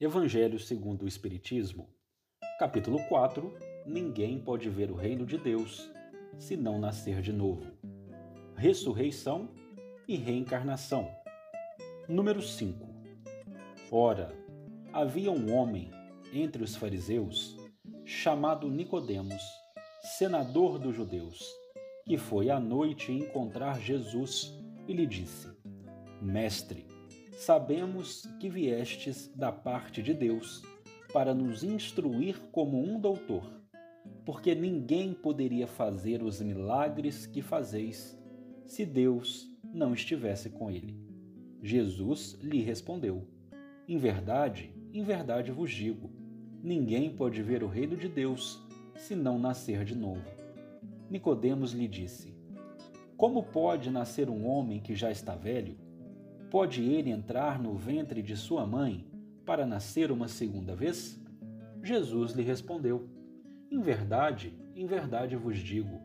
Evangelho segundo o Espiritismo, capítulo 4 Ninguém pode ver o reino de Deus se não nascer de novo. Ressurreição e reencarnação. Número 5. Ora, havia um homem entre os fariseus chamado Nicodemos, senador dos judeus, que foi à noite encontrar Jesus e lhe disse: Mestre, sabemos que viestes da parte de Deus para nos instruir como um doutor, porque ninguém poderia fazer os milagres que fazeis se Deus não estivesse com ele. Jesus lhe respondeu: Em verdade, em verdade vos digo, ninguém pode ver o reino de Deus se não nascer de novo. Nicodemos lhe disse: Como pode nascer um homem que já está velho? Pode ele entrar no ventre de sua mãe para nascer uma segunda vez? Jesus lhe respondeu: Em verdade, em verdade vos digo,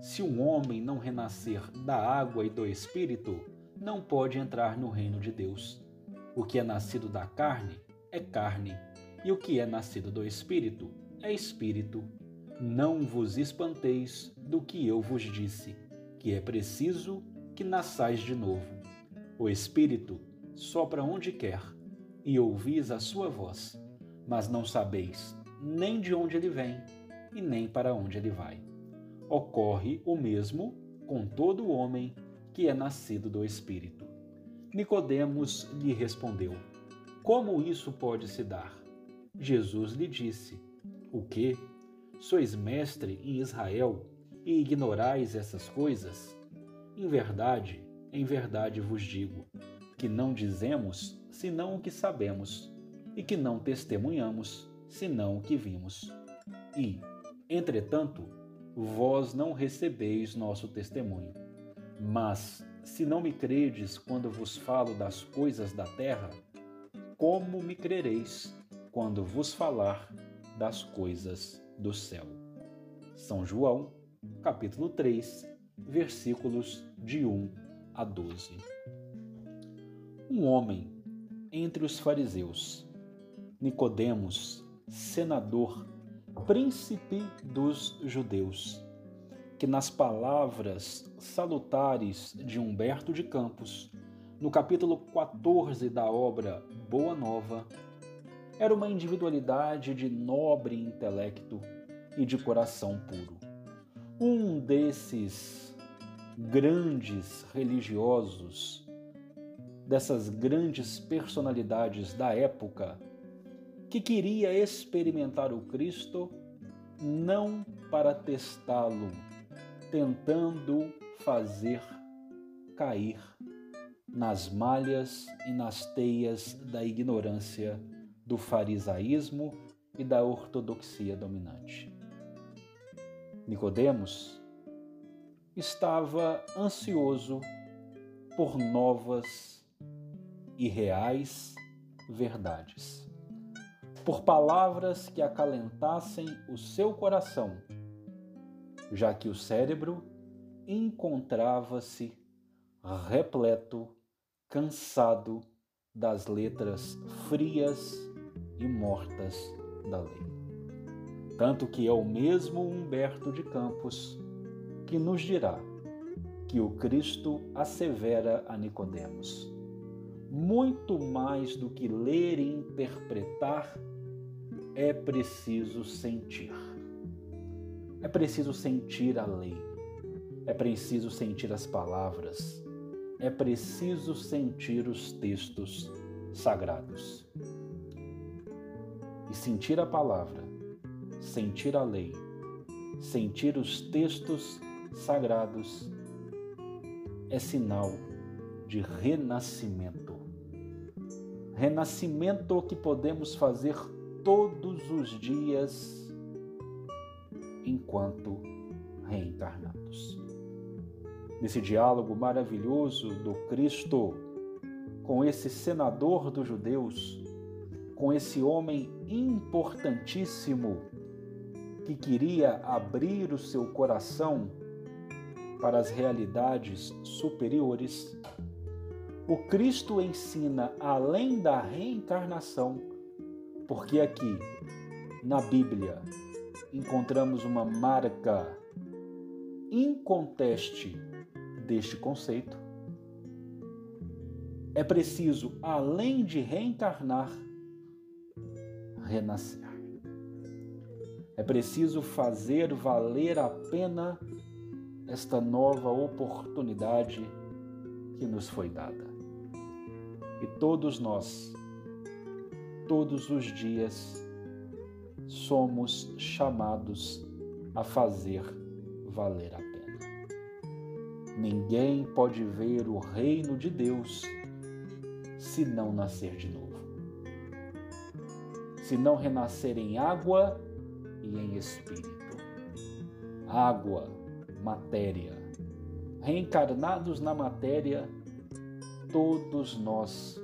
se um homem não renascer da água e do espírito, não pode entrar no reino de Deus. O que é nascido da carne é carne, e o que é nascido do espírito é espírito. Não vos espanteis do que eu vos disse, que é preciso que nasçais de novo. O Espírito sopra onde quer, e ouvis a sua voz, mas não sabeis nem de onde ele vem e nem para onde ele vai. Ocorre o mesmo com todo homem que é nascido do Espírito. Nicodemos lhe respondeu: Como isso pode se dar? Jesus lhe disse: O que? Sois mestre em Israel e ignorais essas coisas? Em verdade, em verdade vos digo que não dizemos senão o que sabemos, e que não testemunhamos senão o que vimos. E, entretanto, vós não recebeis nosso testemunho. Mas, se não me credes quando vos falo das coisas da terra, como me crereis quando vos falar das coisas do céu? São João, capítulo 3, versículos de 1 a 12. Um homem entre os fariseus, Nicodemos, senador, príncipe dos judeus, que nas palavras salutares de Humberto de Campos, no capítulo 14 da obra Boa Nova, era uma individualidade de nobre intelecto e de coração puro. Um desses grandes religiosos, dessas grandes personalidades da época, que queria experimentar o Cristo não para testá-lo, tentando fazer cair nas malhas e nas teias da ignorância do farisaísmo e da ortodoxia dominante. Nicodemos estava ansioso por novas e reais verdades, por palavras que acalentassem o seu coração, já que o cérebro encontrava-se repleto, cansado das letras frias e mortas da lei. Tanto que é o mesmo Humberto de Campos que nos dirá que o Cristo assevera a Nicodemos. Muito mais do que ler e interpretar, é preciso sentir. É preciso sentir a lei. É preciso sentir as palavras. É preciso sentir os textos sagrados. E sentir a palavra, sentir a lei, sentir os textos sagrados é sinal de renascimento. Renascimento que podemos fazer todos os dias enquanto reencarnados. Nesse diálogo maravilhoso do Cristo com esse senador dos judeus, com esse homem importantíssimo que queria abrir o seu coração para as realidades superiores, o Cristo ensina, além da reencarnação, Porque aqui, na Bíblia, encontramos uma marca inconteste deste conceito. É preciso, além de reencarnar, renascer. É preciso fazer valer a pena esta nova oportunidade que nos foi dada. E todos nós, todos os dias, somos chamados a fazer valer a pena. Ninguém pode ver o reino de Deus se não nascer de novo. Se não renascer em água e em espírito. Água, matéria. Reencarnados na matéria, todos nós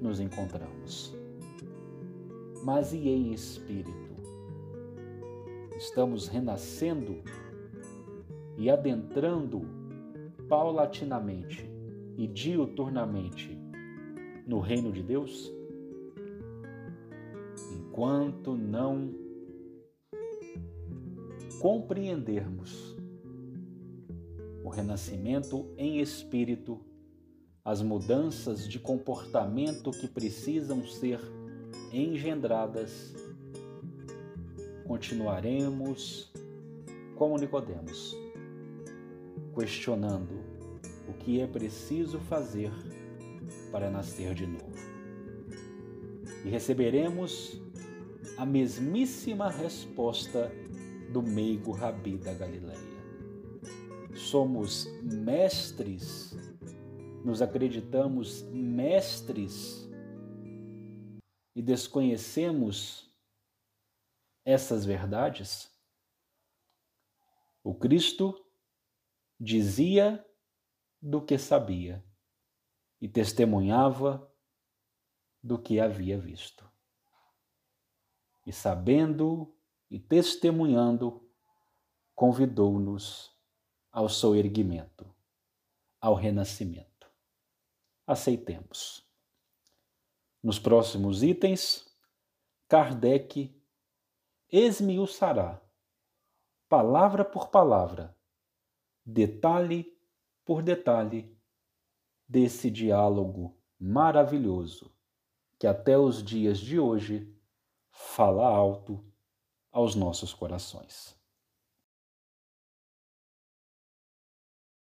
nos encontramos. Mas e em espírito? Estamos renascendo e adentrando paulatinamente e diuturnamente no reino de Deus? Enquanto não compreendermos o renascimento em espírito, as mudanças de comportamento que precisam ser engendradas, continuaremos como Nicodemos, questionando o que é preciso fazer para nascer de novo. E receberemos a mesmíssima resposta do meigo Rabi da Galileia. Somos mestres, nos acreditamos mestres e desconhecemos essas verdades? O Cristo dizia do que sabia e testemunhava do que havia visto. E sabendo e testemunhando, convidou-nos ao seu erguimento, ao renascimento. Aceitemos. Nos próximos itens, Kardec esmiuçará, palavra por palavra, detalhe por detalhe, desse diálogo maravilhoso que até os dias de hoje fala alto aos nossos corações.